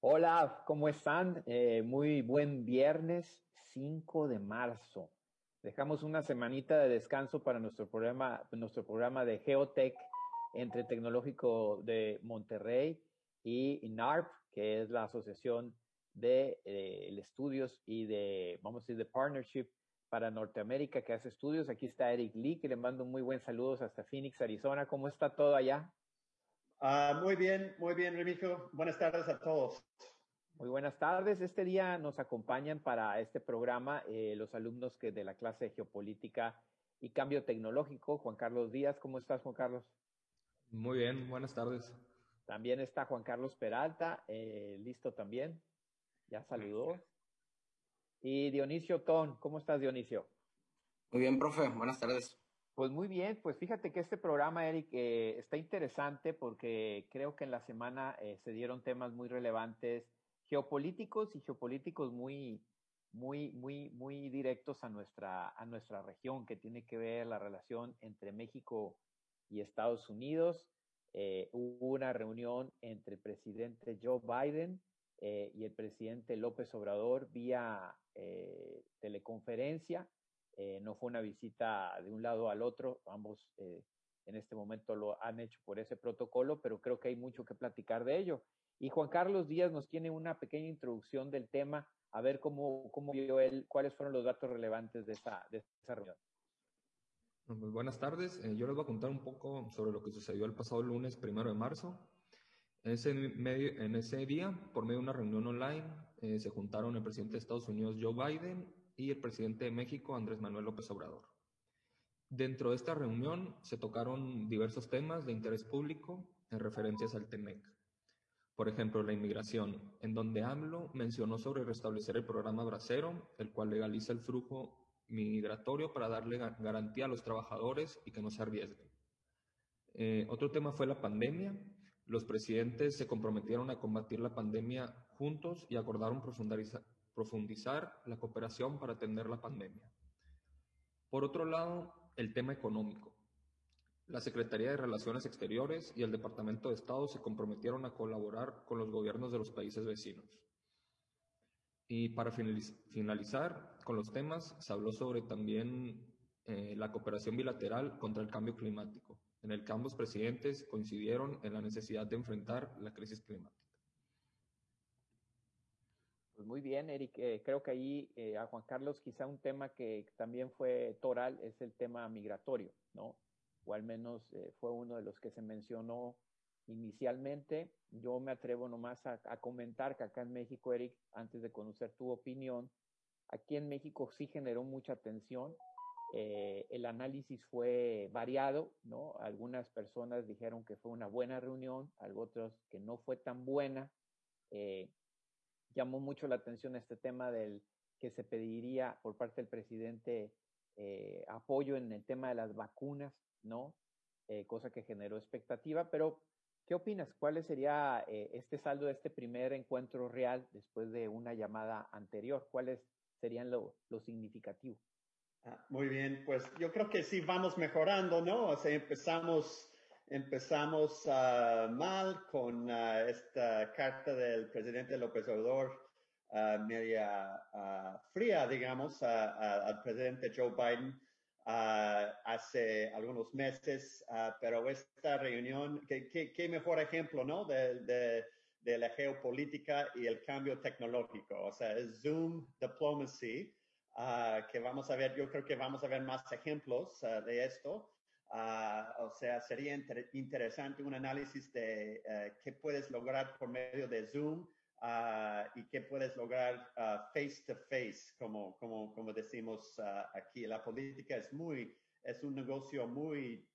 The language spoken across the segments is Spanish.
Hola, ¿cómo están? Eh, muy buen viernes 5 de marzo. Dejamos una semanita de descanso para nuestro programa, nuestro programa de Geotech entre Tecnológico de Monterrey y NARP, que es la Asociación de eh, Estudios y de, vamos a decir, de Partnership para Norteamérica que hace estudios. Aquí está Eric Lee, que le mando muy buen saludos hasta Phoenix, Arizona. ¿Cómo está todo allá? Ah, muy bien, muy bien, Remigio. Buenas tardes a todos. Muy buenas tardes. Este día nos acompañan para este programa eh, los alumnos que de la clase de Geopolítica y Cambio Tecnológico. Juan Carlos Díaz, ¿cómo estás, Juan Carlos? Muy bien, buenas tardes. También está Juan Carlos Peralta, eh, listo también. Ya saludó. Y Dionisio Ton, ¿cómo estás, Dionisio? Muy bien, profe, buenas tardes. Pues muy bien, pues fíjate que este programa, Eric, eh, está interesante porque creo que en la semana eh, se dieron temas muy relevantes geopolíticos y geopolíticos muy, muy, muy, muy directos a nuestra, a nuestra región, que tiene que ver la relación entre México y Estados Unidos. Eh, hubo una reunión entre el presidente Joe Biden y el presidente López Obrador vía teleconferencia eh, no fue una visita de un lado al otro, ambos eh, en este momento lo han hecho por ese protocolo, pero creo que hay mucho que platicar de ello. Y Juan Carlos Díaz nos tiene una pequeña introducción del tema, a ver cómo, cómo vio él, cuáles fueron los datos relevantes de esa, de esa reunión. Buenas tardes. Eh, yo les voy a contar un poco sobre lo que sucedió el pasado lunes, primero de marzo. En ese, día, por medio de una reunión online, se juntaron el presidente de Estados Unidos, Joe Biden, y el presidente de México, Andrés Manuel López Obrador. Dentro de esta reunión se tocaron diversos temas de interés público en referencias al TEMEC. Por ejemplo, la inmigración, en donde AMLO mencionó sobre restablecer el programa Bracero, el cual legaliza el flujo migratorio para darle garantía a los trabajadores y que no se arriesguen. Eh, otro tema fue la pandemia. Los presidentes se comprometieron a combatir la pandemia juntos y acordaron profundizar, la cooperación para atender la pandemia. Por otro lado, el tema económico. La Secretaría de Relaciones Exteriores y el Departamento de Estado se comprometieron a colaborar con los gobiernos de los países vecinos. Y para finalizar con los temas, se habló sobre también eh, la cooperación bilateral contra el cambio climático, en el que ambos presidentes coincidieron en la necesidad de enfrentar la crisis climática. Pues muy bien, Eric. Eh, creo que ahí eh, a Juan Carlos quizá un tema que también fue toral es el tema migratorio, ¿no? O al menos eh, fue uno de los que se mencionó inicialmente. Yo me atrevo nomás a, a, comentar que acá en México, Eric, antes de conocer tu opinión, aquí en México sí generó mucha atención. el análisis fue variado, ¿no? Algunas personas dijeron que fue una buena reunión, otros que no fue tan buena llamó mucho la atención este tema del que se pediría por parte del presidente eh, apoyo en el tema de las vacunas, ¿no? Eh, cosa que generó expectativa, pero ¿qué opinas? ¿Cuál sería eh, este saldo de este primer encuentro real después de una llamada anterior? ¿Cuáles serían lo, lo significativo? Ah, muy bien, pues yo creo que sí vamos mejorando, ¿no? O sea, empezamos Empezamos uh, mal con uh, esta carta del presidente López Obrador, uh, media fría, digamos, al presidente Joe Biden hace algunos meses, pero esta reunión, qué, mejor ejemplo, ¿no? De, de, de, la geopolítica y el cambio tecnológico, o sea, Zoom Diplomacy, que vamos a ver, yo creo que vamos a ver más ejemplos de esto. Ah, o sea, sería interesante un análisis de qué puedes lograr por medio de Zoom uh, y qué puedes lograr face to face, como, como, como decimos aquí. La política es muy, es un negocio muy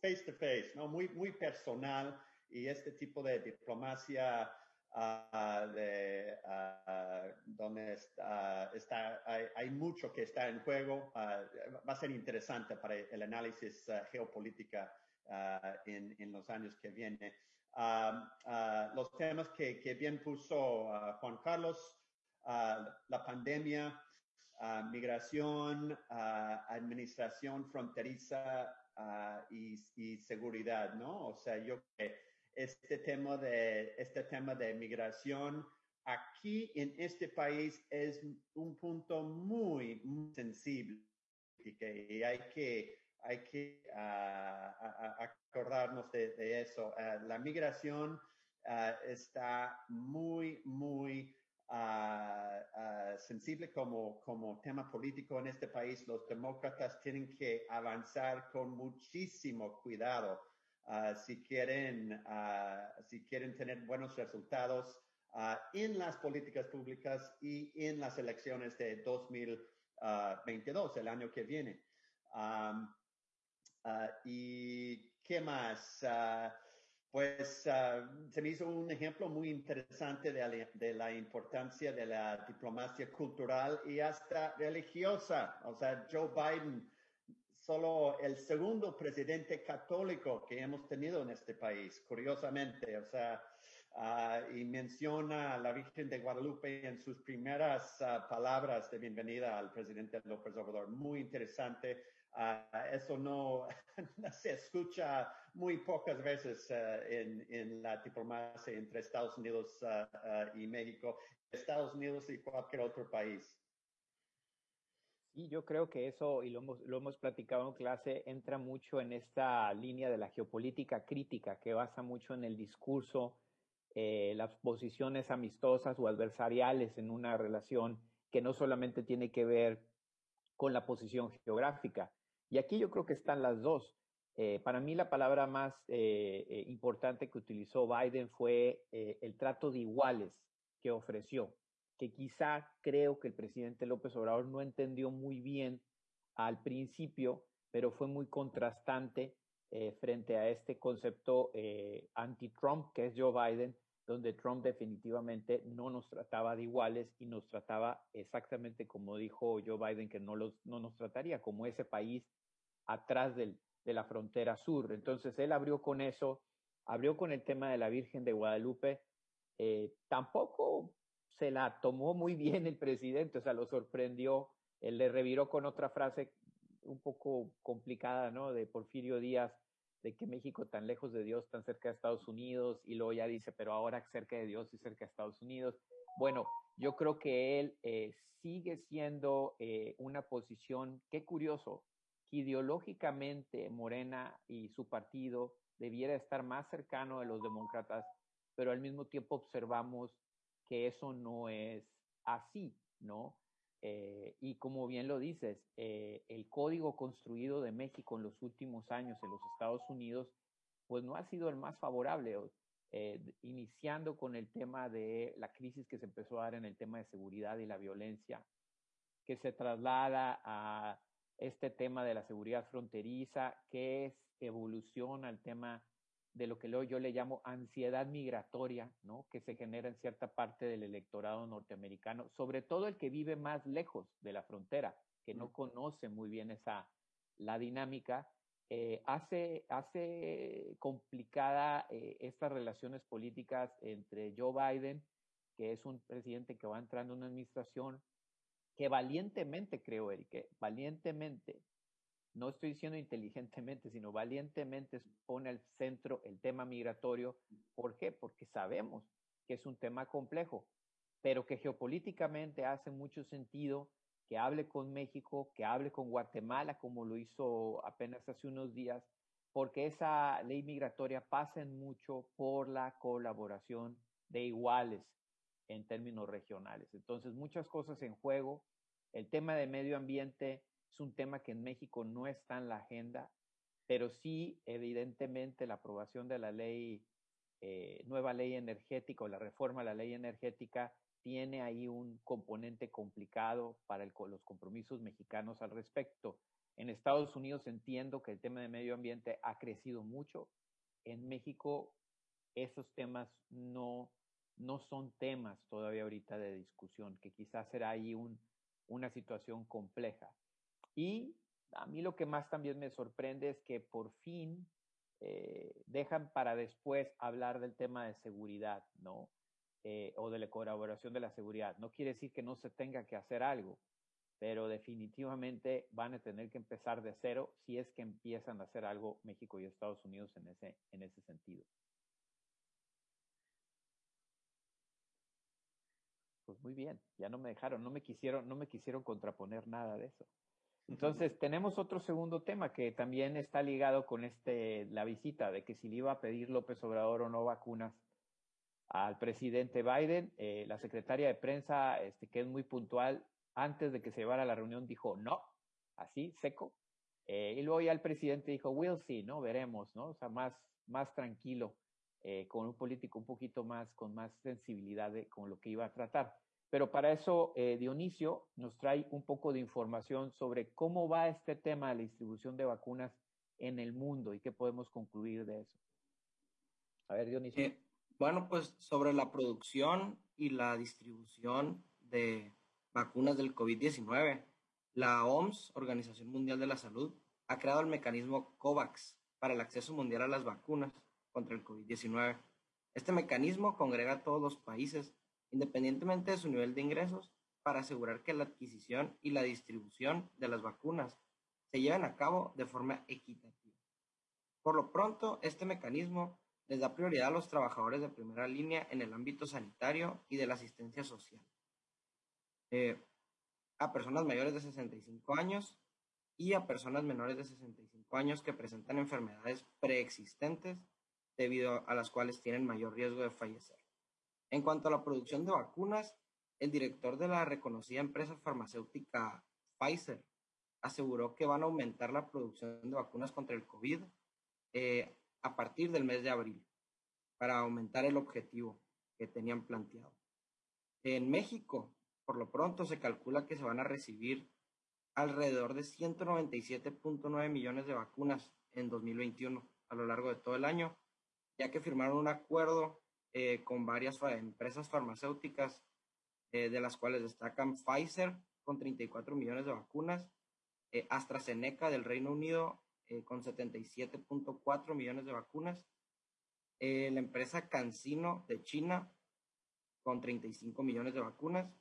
face to face, ¿no? Muy, muy personal y este tipo de diplomacia Uh, de, uh, donde está, está hay, hay, mucho que está en juego. Uh, va a ser interesante para el análisis geopolítica en, en, los años que vienen. Los temas que, que bien puso Juan Carlos, la pandemia, migración, administración fronteriza y, y, seguridad, ¿no? O sea, yo que este tema de, este tema de migración aquí en este país es un punto muy, muy sensible y hay que, hay que acordarnos de, eso. la migración está muy, muy sensible como, como tema político en este país. Los demócratas tienen que avanzar con muchísimo cuidado si, quieren, si quieren tener buenos resultados en las políticas públicas y en las elecciones de 2022, el año que viene. ¿Y qué más? Pues uh, se me hizo un ejemplo muy interesante de de la, importancia de la diplomacia cultural y hasta religiosa. O sea, Joe Biden, solo el segundo presidente católico que hemos tenido en este país, curiosamente. O sea, uh, y menciona a la Virgen de Guadalupe en sus primeras uh, palabras de bienvenida al presidente López Obrador. Muy interesante. eso no, se escucha muy pocas veces uh, en, en, la diplomacia entre Estados Unidos uh, uh, y México, Estados Unidos y cualquier otro país. Sí, yo creo que eso, y lo hemos, lo hemos platicado en clase, entra mucho en esta línea de la geopolítica crítica, que basa mucho en el discurso, eh, las posiciones amistosas o adversariales en una relación que no solamente tiene que ver con la posición geográfica. Y aquí yo creo que están las dos. Eh, para mí la palabra más eh, importante que utilizó Biden fue el trato de iguales que ofreció, que quizá creo que el presidente López Obrador no entendió muy bien al principio, pero fue muy contrastante frente a este concepto anti-Trump, que es Joe Biden, donde Trump definitivamente no nos trataba de iguales y nos trataba exactamente como dijo Joe Biden, que no, los, no nos trataría como ese país atrás del, de la frontera sur. Entonces él abrió con eso, abrió con el tema de la Virgen de Guadalupe. Eh, tampoco se la tomó muy bien el presidente, o sea, lo sorprendió. Él le reviró con otra frase un poco complicada, ¿no? De Porfirio Díaz, de que México tan lejos de Dios, tan cerca de Estados Unidos, y luego ya dice, pero ahora cerca de Dios y cerca de Estados Unidos. Bueno, yo creo que él eh, sigue siendo eh, una posición, qué curioso, ideológicamente Morena y su partido debiera estar más cercano a los demócratas, pero al mismo tiempo observamos que eso no es así, ¿no? Eh, y como bien lo dices, eh, el código construido de México en los últimos años en los Estados Unidos, pues no ha sido el más favorable, eh, iniciando con el tema de la crisis que se empezó a dar en el tema de seguridad y la violencia, que se traslada a este tema de la seguridad fronteriza, que es evolución al tema de lo que yo le llamo ansiedad migratoria, ¿no? que se genera en cierta parte del electorado norteamericano, sobre todo el que vive más lejos de la frontera, que no conoce muy bien esa la dinámica, eh, hace, hace complicada eh, estas relaciones políticas entre Joe Biden, que es un presidente que va entrando en una administración, que valientemente, creo, Eric, valientemente, no estoy diciendo inteligentemente, sino valientemente pone al centro el tema migratorio. ¿Por qué? Porque sabemos que es un tema complejo, pero que geopolíticamente hace mucho sentido que hable con México, que hable con Guatemala, como lo hizo apenas hace unos días, porque esa ley migratoria pasa en mucho por la colaboración de iguales en términos regionales. Entonces, muchas cosas en juego. El tema de medio ambiente es un tema que en México no está en la agenda, pero sí, evidentemente, la aprobación de la ley, eh, nueva ley energética o la reforma a la ley energética tiene ahí un componente complicado para los compromisos mexicanos al respecto. En Estados Unidos entiendo que el tema de medio ambiente ha crecido mucho. En México esos temas no no son temas todavía ahorita de discusión, que quizás será ahí un, una situación compleja. Y a mí lo que más también me sorprende es que por fin eh, dejan para después hablar del tema de seguridad, ¿no? Eh, o de la colaboración de la seguridad. No quiere decir que no se tenga que hacer algo, pero definitivamente van a tener que empezar de cero si es que empiezan a hacer algo México y Estados Unidos en ese, en ese sentido. Pues muy bien, ya no me dejaron, no me quisieron, no me quisieron contraponer nada de eso. Entonces, tenemos otro segundo tema que también está ligado con este, la visita de que si le iba a pedir López Obrador o no vacunas al presidente Biden, eh, la secretaria de prensa, este, que es muy puntual, antes de que se llevara la reunión dijo no, así, seco. Eh, y luego ya el presidente dijo, we'll see, ¿no? Veremos, ¿no? O sea, más, más tranquilo, eh, con un político un poquito más, con más sensibilidad de, con lo que iba a tratar. Pero para eso, eh, Dionisio nos trae un poco de información sobre cómo va este tema de la distribución de vacunas en el mundo y qué podemos concluir de eso. A ver, Dionisio. Eh, bueno, pues sobre la producción y la distribución de vacunas del COVID-19. La OMS, Organización Mundial de la Salud, ha creado el mecanismo COVAX para el acceso mundial a las vacunas contra el COVID-19. Este mecanismo congrega a todos los países, independientemente de su nivel de ingresos, para asegurar que la adquisición y la distribución de las vacunas se lleven a cabo de forma equitativa. Por lo pronto, este mecanismo les da prioridad a los trabajadores de primera línea en el ámbito sanitario y de la asistencia social. Eh, a personas mayores de 65 años y a personas menores de 65 años que presentan enfermedades preexistentes debido a las cuales tienen mayor riesgo de fallecer. En cuanto a la producción de vacunas, el director de la reconocida empresa farmacéutica Pfizer aseguró que van a aumentar la producción de vacunas contra el COVID eh, a partir del mes de abril para aumentar el objetivo que tenían planteado. En México, por lo pronto se calcula que se van a recibir alrededor de 197.9 millones de vacunas en 2021 a lo largo de todo el año, ya que firmaron un acuerdo eh, con varias empresas farmacéuticas, eh, de las cuales destacan Pfizer con 34 millones de vacunas, eh, AstraZeneca del Reino Unido con 77.4 millones de vacunas, la empresa CanSino de China con 35 millones de vacunas,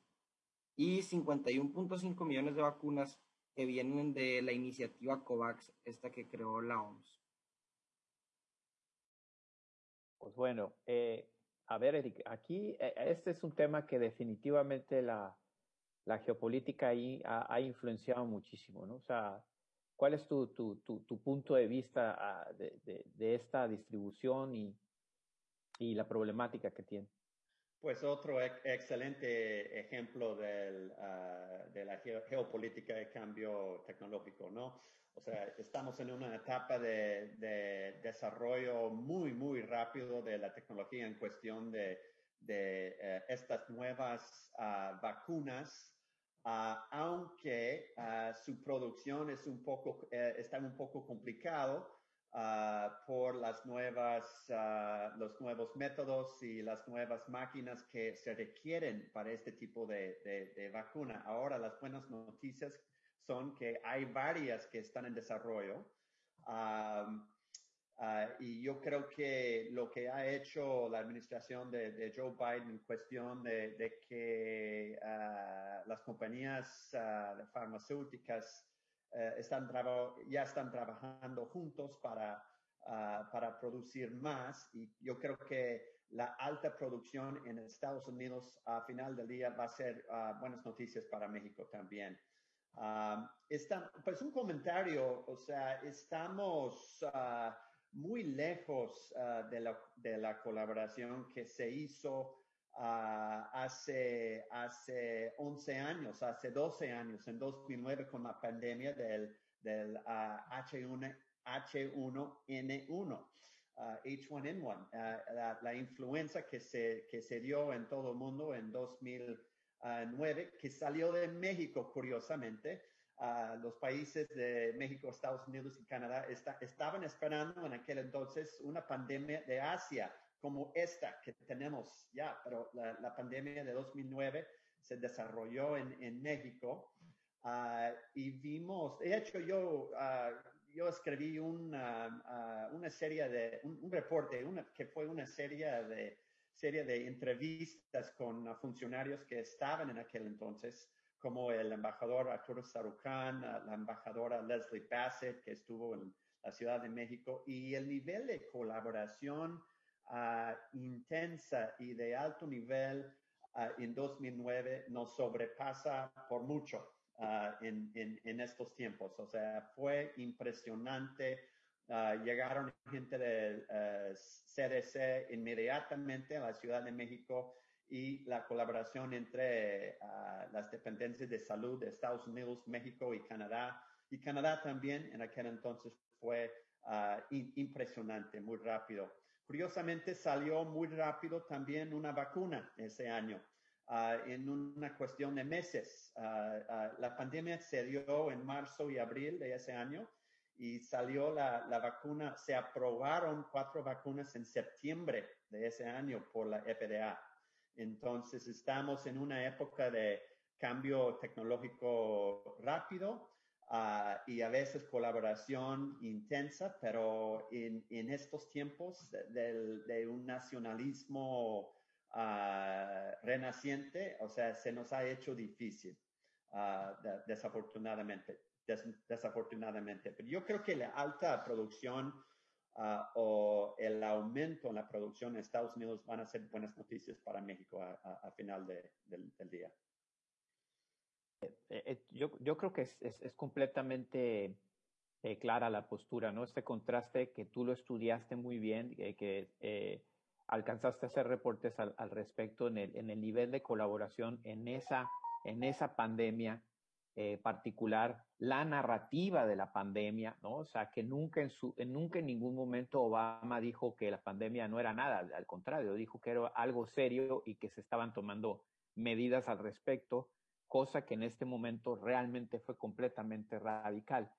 y 51.5 millones de vacunas que vienen de la iniciativa COVAX, esta que creó la OMS. Pues bueno, eh, a ver, Eric, aquí eh, este es un tema que definitivamente la, la geopolítica ahí ha, influenciado muchísimo, ¿no? O sea, ¿cuál es tu, tu, tu, tu punto de vista uh, de, de, esta distribución y, y la problemática que tiene? Pues otro ex excelente ejemplo del, uh, de la geopolítica de cambio tecnológico, ¿no? O sea, estamos en una etapa de, de desarrollo muy, muy rápido de la tecnología en cuestión de, de uh, estas nuevas uh, vacunas, aunque su producción es un poco, eh, está un poco complicado Uh, por las nuevas, uh, los nuevos métodos y las nuevas máquinas que se requieren para este tipo de, de, de, vacuna. Ahora las buenas noticias que hay varias que están en desarrollo. Uh, y yo creo que lo que ha hecho la administración de, Joe Biden en cuestión de, de que las compañías farmacéuticas eh, están ya están trabajando juntos para, uh, para producir más y yo creo que la alta producción en Estados Unidos a final del día va a ser uh, buenas noticias para México también. Uh, está, pues un comentario, o sea, estamos muy lejos de la, de la colaboración que se hizo Uh, hace, hace 11 años, hace 12 años, en 2009 con la pandemia del, del uh, H1, H1N1, uh, H1N1, la, la, influenza que se, que se dio en todo el mundo en 2009, que salió de México, curiosamente. los países de México, Estados Unidos y Canadá está, estaban esperando en aquel entonces una pandemia de Asia como esta que tenemos ya, pero la, la pandemia de 2009 se desarrolló en, en México uh, y vimos, de hecho yo, uh, yo escribí una, uh, una serie de, un, un reporte, una, que fue una serie de, serie de entrevistas con funcionarios que estaban en aquel entonces como el embajador Arturo Sarucán, la embajadora Leslie Bassett, que estuvo en la Ciudad de México, y el nivel de colaboración uh, intensa y de alto nivel uh, en 2009 nos sobrepasa por mucho uh, en, en, en, estos tiempos. O sea, fue impresionante. Llegaron gente del CDC inmediatamente a la Ciudad de México y la colaboración entre las dependencias de salud de Estados Unidos, México y Canadá. Y Canadá también en aquel entonces fue impresionante, muy rápido. Curiosamente salió muy rápido también una vacuna ese año, uh, en una cuestión de meses. Uh, uh, la pandemia se dio en marzo y abril de ese año y salió la, la, vacuna, se aprobaron cuatro vacunas en septiembre de ese año por la FDA. Entonces estamos en una época de cambio tecnológico rápido Uh, y a veces colaboración intensa, pero en, en estos tiempos de, de un nacionalismo uh, renaciente, o sea, se nos ha hecho difícil, uh, de, desafortunadamente, des, desafortunadamente. Pero yo creo que la alta producción o el aumento en la producción en Estados Unidos van a ser buenas noticias para México a, a, a final de, del, del día. Eh, eh, yo, yo creo que es, es, es completamente eh, clara la postura, ¿no? Este contraste que tú lo estudiaste muy bien, eh, que eh, alcanzaste a hacer reportes al, al, respecto en el, en el nivel de colaboración en esa, en esa pandemia particular, la narrativa de la pandemia, ¿no? O sea, que nunca en, su, nunca en ningún momento Obama dijo que la pandemia no era nada, al contrario, dijo que era algo serio y que se estaban tomando medidas al respecto cosa que en este momento realmente fue completamente radical.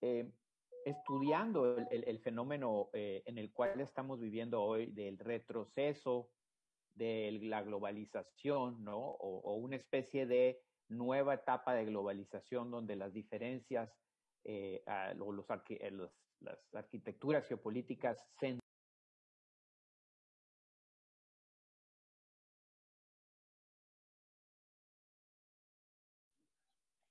Eh, estudiando el, el, el fenómeno eh, en el cual estamos viviendo hoy del retroceso, de la globalización, ¿no? O, o, una especie de nueva etapa de globalización donde las diferencias eh, eh, los, las arquitecturas geopolíticas se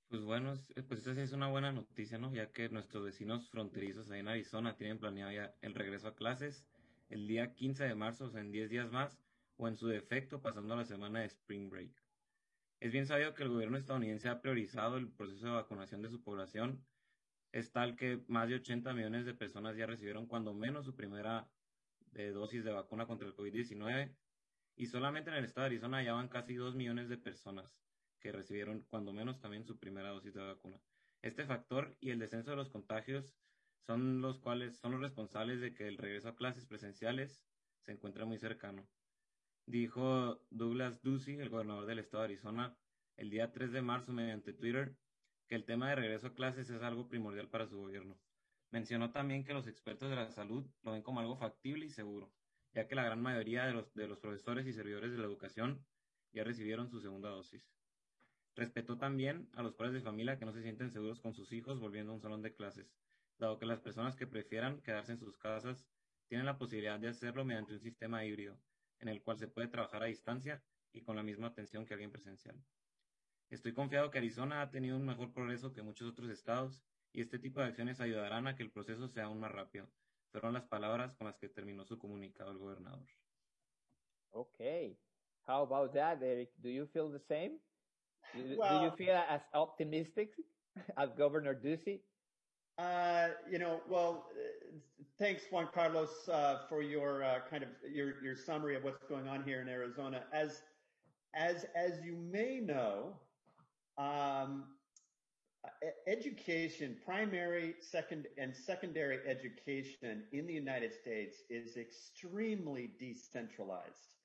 Pues bueno, pues esa es una buena noticia, ¿no? Ya que nuestros vecinos fronterizos ahí en Arizona tienen planeado ya el regreso a clases el día 15 de marzo, o sea, en 10 días más, o en su defecto pasando la semana de Spring Break. Es bien sabido que el gobierno estadounidense ha priorizado el proceso de vacunación de su población. Es tal que más de 80 millones de personas ya recibieron cuando menos su primera de dosis de vacuna contra el COVID-19 y solamente en el estado de Arizona ya van casi 2 millones de personas que recibieron cuando menos también su primera dosis de vacuna. Este factor y el descenso de los contagios son los cuales son los responsables de que el regreso a clases presenciales se encuentre muy cercano. Dijo Douglas Ducey, el gobernador del estado de Arizona, el día 3 de marzo mediante Twitter, que el tema de regreso a clases es algo primordial para su gobierno. Mencionó también que los expertos de la salud lo ven como algo factible y seguro, ya que la gran mayoría de los, de los profesores y servidores de la educación ya recibieron su segunda dosis. Respetó también a los padres de familia que no se sienten seguros con sus hijos volviendo a un salón de clases, dado que las personas que prefieran quedarse en sus casas tienen la posibilidad de hacerlo mediante un sistema híbrido, en el cual se puede trabajar a distancia y con la misma atención que alguien presencial. Estoy confiado que Arizona ha tenido un mejor progreso que muchos otros estados y este tipo de acciones ayudarán a que el proceso sea aún más rápido. Fueron las palabras con las que terminó su comunicado el gobernador. Okay. How about that, Eric? Do you feel the same? Well, do you feel as optimistic as Governor Ducey? Uh, you know, well, uh, thanks, Juan Carlos, uh, for your uh, kind of your summary of what's going on here in Arizona. As as as you may know, um, education, primary, second, and secondary education in the United States is extremely decentralized.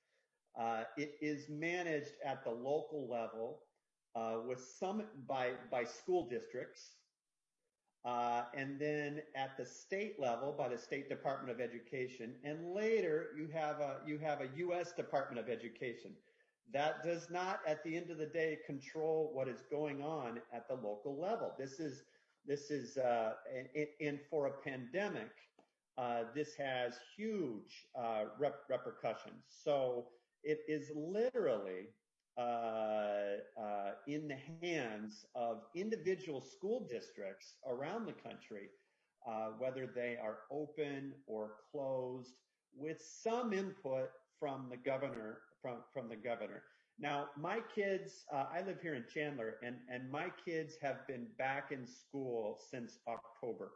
Uh, it is managed at the local level with some by by school districts, uh, and then at the state level by the state Department of Education, and later you have a you have a U.S. Department of Education. That does not, at the end of the day, control what is going on at the local level. This is this is uh, and, and for a pandemic, uh, this has huge uh, rep- repercussions. So it is literally uh, in the hands of individual school districts around the country, uh, whether they are open or closed, with some input from the governor. From from the governor. Now, my kids, uh, I live here in Chandler, and and my kids have been back in school since October.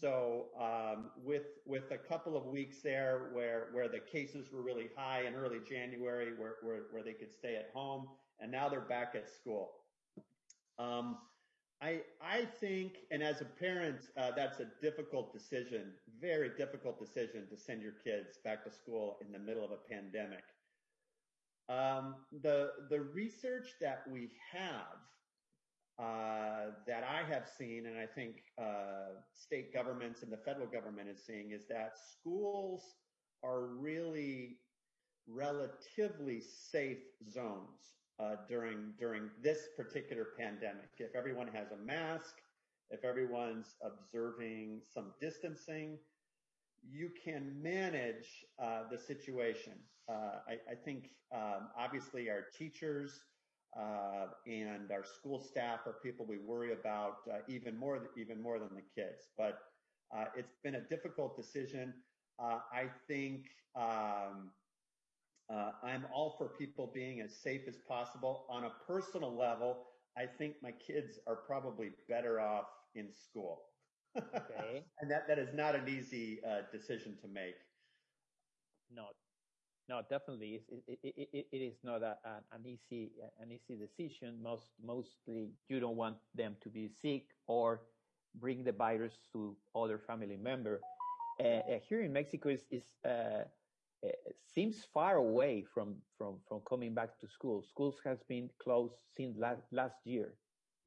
So um, with with a couple of weeks there where where the cases were really high in early January, where where, where they could stay at home, and now they're back at school. Um, I I think, and as a parent, uh, that's a difficult decision, very difficult decision to send your kids back to school in the middle of a pandemic. Um, the the research that we have uh, that I have seen, and I think uh, state governments and the federal government is seeing, is that schools are really relatively safe zones uh, during during this particular pandemic. If everyone has a mask, if everyone's observing some distancing, you can manage uh, the situation. Uh, I, I, think um, obviously our teachers uh, and our school staff are people we worry about uh, even more even more than the kids. But it's been a difficult decision. I think um, uh, I'm all for people being as safe as possible. On a personal level, I think my kids are probably better off in school. Okay. and that, that is not an easy uh, decision to make. No, no, definitely, it, it, it, it is not a, an easy an easy decision. Most mostly, you don't want them to be sick or bring the virus to other family member. Uh, uh here in Mexico, is is uh, uh, seems far away from from from coming back to school. Schools has been closed since last last year,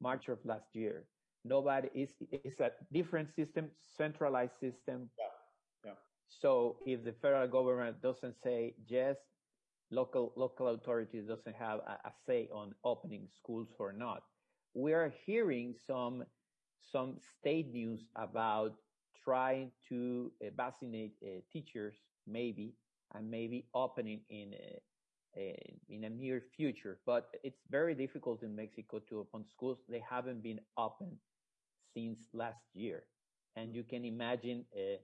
March of last year. Nobody is it's a different system, centralized system. Yeah so if the federal government doesn't say yes, local local authorities doesn't have a, a say on opening schools or not. We are hearing some some state news about trying to uh, vaccinate uh, teachers, maybe, and maybe opening in a, a, in a near future. But it's very difficult in Mexico to open schools. They haven't been open since last year, and you can imagine uh,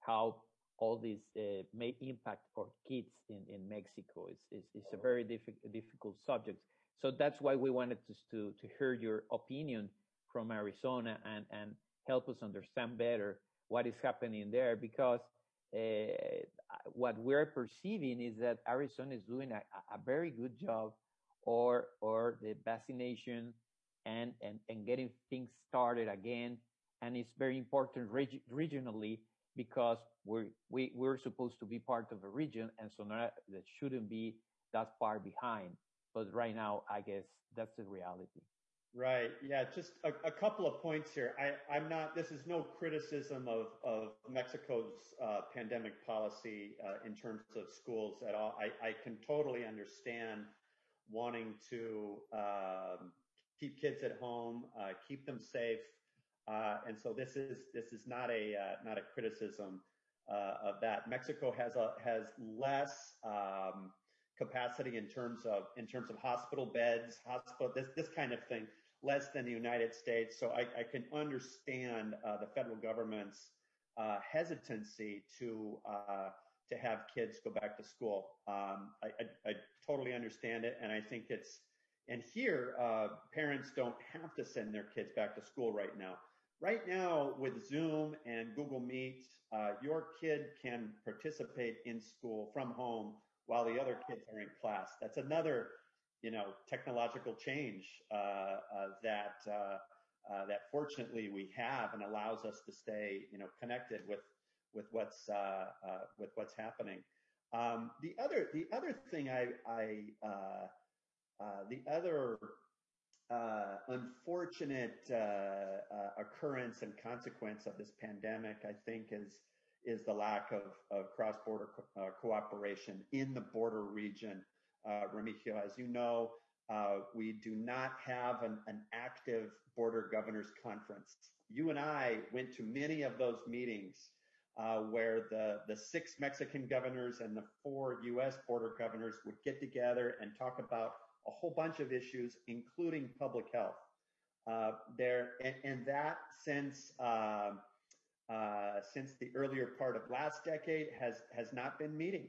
how all this uh, may impact for kids in, in Mexico. It's, it's, it's a very diffi- difficult subject. So that's why we wanted to, to, to hear your opinion from Arizona and, and help us understand better what is happening there because Uh, what we're perceiving is that Arizona is doing a, a very good job or or the vaccination and, and, and getting things started again. And it's very important reg- regionally because we're we, we're supposed to be part of a region and so that shouldn't be that far behind but right now i guess that's the reality right. Yeah just a, a couple of points here. I i'm not this is no criticism of of mexico's uh, pandemic policy uh, in terms of schools at all. I i can totally understand wanting to um, keep kids at home uh, keep them safe. Uh, and so this is this is not a uh, not a criticism uh, of that. Mexico has a has less um, capacity in terms of in terms of hospital beds, hospital this this kind of thing, less than the United States. So I, I can understand uh, the federal government's uh, hesitancy to uh, to have kids go back to school. Um, I, I, I, totally understand it, and I think it's and here parents don't have to send their kids back to school right now. Right now, with Zoom and Google Meet, uh, your kid can participate in school from home while the other kids are in class. That's another, you know, technological change uh, uh, that uh, that fortunately we have and allows us to stay, you know, connected with with what's with what's happening. Um, the other the other thing I, I the other uh, unfortunate uh, uh, occurrence and consequence of this pandemic, I think, is is the lack of, of cross-border co- cooperation in the border region. Uh, as you know, uh, we do not have an, an active border governors conference. You and I went to many of those meetings uh, where the, the six Mexican governors and the four US border governors would get together and talk about a whole bunch of issues, including public health. Uh, there, and, and, that since uh, uh, since the earlier part of last decade has has not been meeting.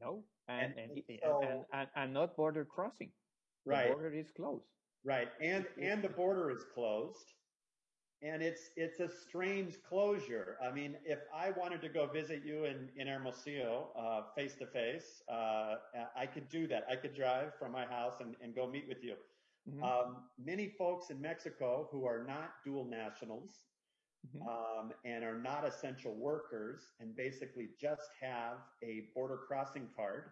No, and and, and, so, and, and, and not border crossing. Right, the border is closed. Right, and and the border is closed and it's it's a strange closure. I mean, if I wanted to go visit you in in Hermosillo uh, face to face, uh, I could do that. I could drive from my house and, and go meet with you. Mm-hmm. Um, many folks in Mexico who are not dual nationals mm-hmm. um, and are not essential workers and basically just have a border crossing card,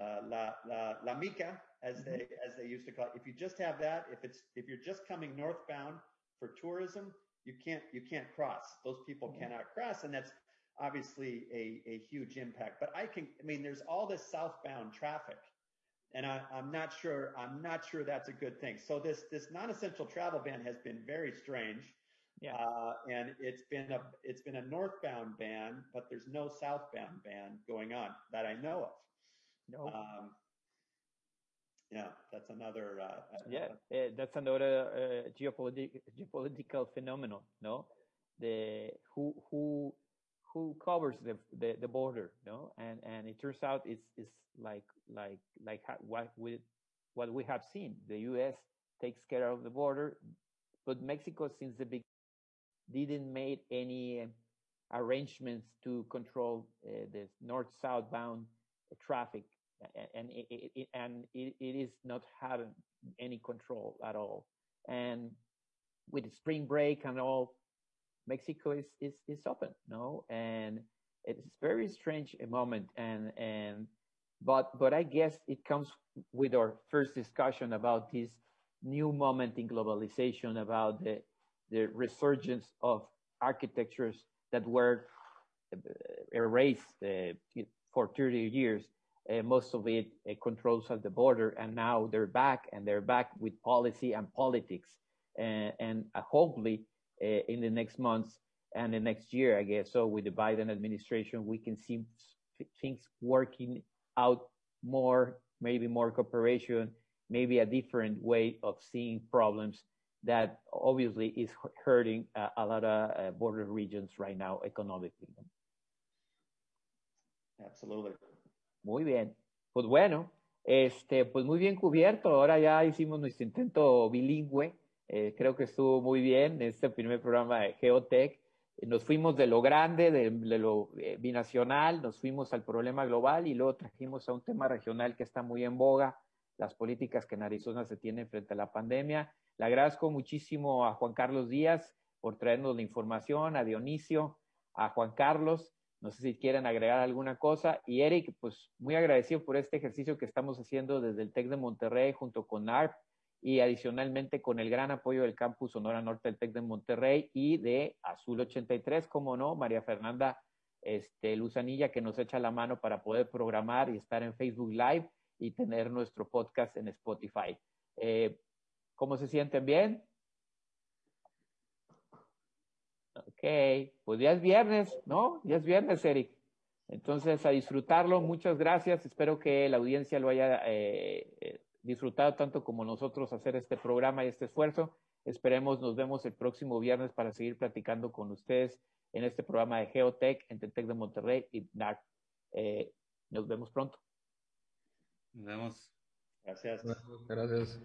uh, la, la, la mica, as mm-hmm. they as they used to call it. If you just have that, if it's if you're just coming northbound for tourism, you can't you can't cross. Those people mm-hmm. cannot cross, and that's obviously a, a huge impact. But I can, I mean, there's all this southbound traffic, and I, am not sure I'm not sure that's a good thing. So this this non-essential travel ban has been very strange. Yeah. Uh, and it's been a it's been a northbound ban, but there's no southbound ban going on that I know of. No. Um, yeah, that's another. Uh, yeah, uh, that's another uh, geopolitical geopolitical phenomenon. No, the who who who covers the, the, the border. No, and and it turns out it's it's like like like what we what we have seen. The U.S. takes care of the border, but Mexico since the beginning didn't make any arrangements to control uh, the north-south bound traffic and it, it, and it, it is not having any control at all. And with spring break and all, Mexico is is is open, no, and it's very strange a moment. And and but but I guess it comes with our first discussion about this new moment in globalization, about the the resurgence of architectures that were uh, erased uh, for 30 years uh, most of it uh, controls at the border, and now they're back, and they're back with policy and politics, and, and uh, hopefully uh, in the next months and the next year, I guess. So with the Biden administration, we can see things working out more, maybe more cooperation, maybe a different way of seeing problems that obviously is hurting uh, a lot of uh, border regions right now economically. Absolutely. Muy bien. Pues bueno, este, pues muy bien cubierto. Ahora ya hicimos nuestro intento bilingüe. Eh, creo que estuvo muy bien este primer programa de Geotech. Nos fuimos de lo grande, de, lo eh, binacional, nos fuimos al problema global y luego trajimos a un tema regional que está muy en boga, las políticas que en Arizona se tienen frente a la pandemia. Le agradezco muchísimo a Juan Carlos Díaz por traernos la información, a Dionisio, a Juan Carlos. No sé si quieren agregar alguna cosa. Y Eric, pues muy agradecido por este ejercicio que estamos haciendo desde el TEC de Monterrey junto con ARP y adicionalmente con el gran apoyo del campus Sonora Norte del TEC de Monterrey y de Azul 83, como no, María Fernanda este, Luzanilla, que nos echa la mano para poder programar y estar en Facebook Live y tener nuestro podcast en Spotify. Eh, ¿Cómo se sienten bien? Ok, pues ya es viernes, ¿no? Ya es viernes, Eric. Entonces, a disfrutarlo, muchas gracias. Espero que la audiencia lo haya eh, eh, disfrutado tanto como nosotros hacer este programa y este esfuerzo. Esperemos, nos vemos el próximo viernes para seguir platicando con ustedes en este programa de Geotech, entre Tech de Monterrey y NARC. Eh, nos vemos pronto. Nos vemos. Gracias. Gracias.